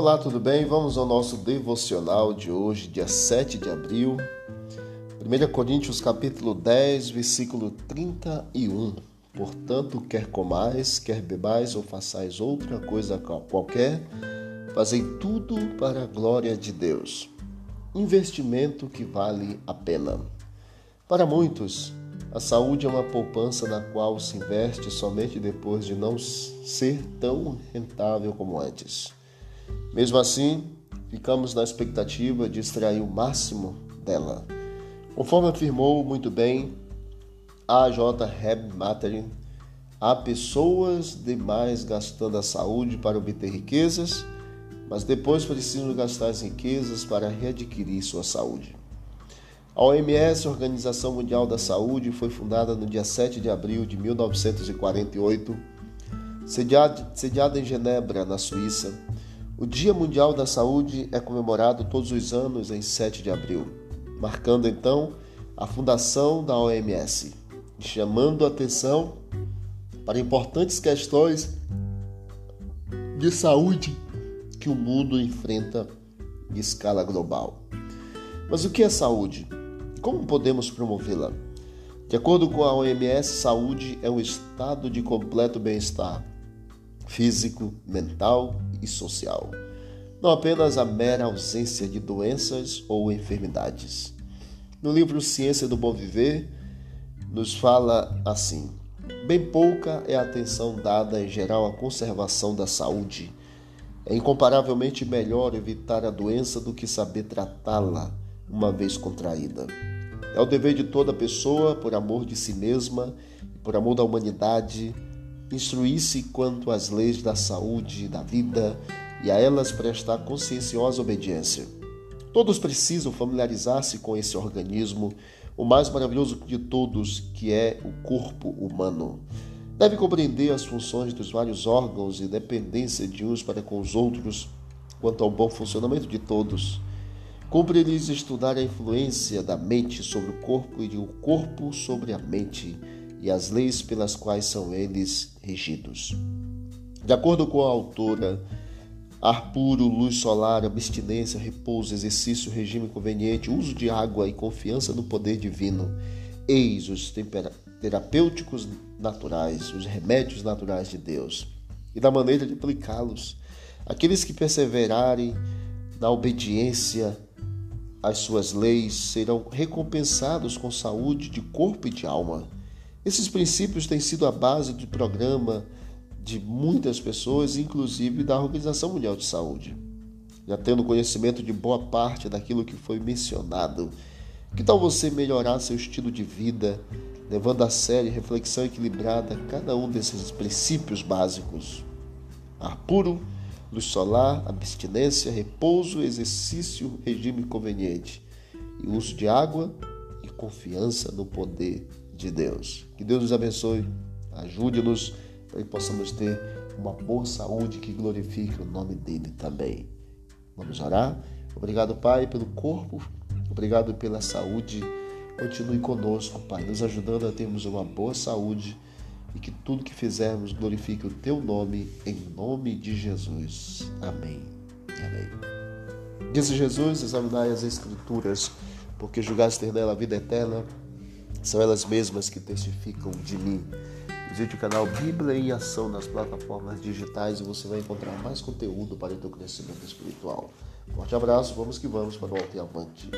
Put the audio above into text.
Olá, tudo bem? Vamos ao nosso devocional de hoje, dia 7 de abril. 1 Coríntios capítulo 10, versículo 31. Portanto, quer comais, quer bebais ou façais outra coisa qualquer, fazei tudo para a glória de Deus. Investimento que vale a pena. Para muitos, a saúde é uma poupança na qual se investe somente depois de não ser tão rentável como antes. Mesmo assim, ficamos na expectativa de extrair o máximo dela. Conforme afirmou muito bem a J. Heb Materin, há pessoas demais gastando a saúde para obter riquezas, mas depois precisam gastar as riquezas para readquirir sua saúde. A OMS, Organização Mundial da Saúde, foi fundada no dia 7 de abril de 1948, sediada em Genebra, na Suíça. O Dia Mundial da Saúde é comemorado todos os anos em 7 de abril, marcando então a fundação da OMS, chamando atenção para importantes questões de saúde que o mundo enfrenta em escala global. Mas o que é saúde? Como podemos promovê-la? De acordo com a OMS, saúde é um estado de completo bem-estar físico, mental e social. Não apenas a mera ausência de doenças ou enfermidades. No livro Ciência do Bom Viver, nos fala assim: bem pouca é a atenção dada em geral à conservação da saúde. É incomparavelmente melhor evitar a doença do que saber tratá-la uma vez contraída. É o dever de toda pessoa, por amor de si mesma e por amor da humanidade, instruir-se quanto às leis da saúde, da vida e a elas prestar conscienciosa obediência. Todos precisam familiarizar-se com esse organismo, o mais maravilhoso de todos, que é o corpo humano. Deve compreender as funções dos vários órgãos e dependência de uns para com os outros, quanto ao bom funcionamento de todos. Cumpre-lhes estudar a influência da mente sobre o corpo e do corpo sobre a mente e as leis pelas quais são eles regidos. De acordo com a autora, ar puro, luz solar, abstinência, repouso, exercício, regime conveniente, uso de água e confiança no poder divino, eis os terapêuticos naturais, os remédios naturais de Deus e da maneira de aplicá-los. Aqueles que perseverarem na obediência as suas leis serão recompensados com saúde de corpo e de alma. Esses princípios têm sido a base do programa de muitas pessoas, inclusive da Organização Mundial de Saúde. Já tendo conhecimento de boa parte daquilo que foi mencionado, que tal você melhorar seu estilo de vida, levando a sério reflexão equilibrada cada um desses princípios básicos? Ar puro, luz solar, abstinência, repouso, exercício, regime conveniente e uso de água e confiança no poder de Deus. Que Deus nos abençoe, ajude-nos para que possamos ter uma boa saúde que glorifique o nome dele também. Vamos orar? Obrigado, Pai, pelo corpo, obrigado pela saúde. Continue conosco, Pai, nos ajudando a termos uma boa saúde e que tudo que fizermos glorifique o teu nome, em nome de Jesus. Amém. Amém. Diz Jesus: examinai as Escrituras, porque julgaste ter nela a vida eterna, são elas mesmas que testificam de mim. Visite o canal Bíblia em Ação nas plataformas digitais e você vai encontrar mais conteúdo para o teu crescimento espiritual. Forte abraço, vamos que vamos para o alto e avante.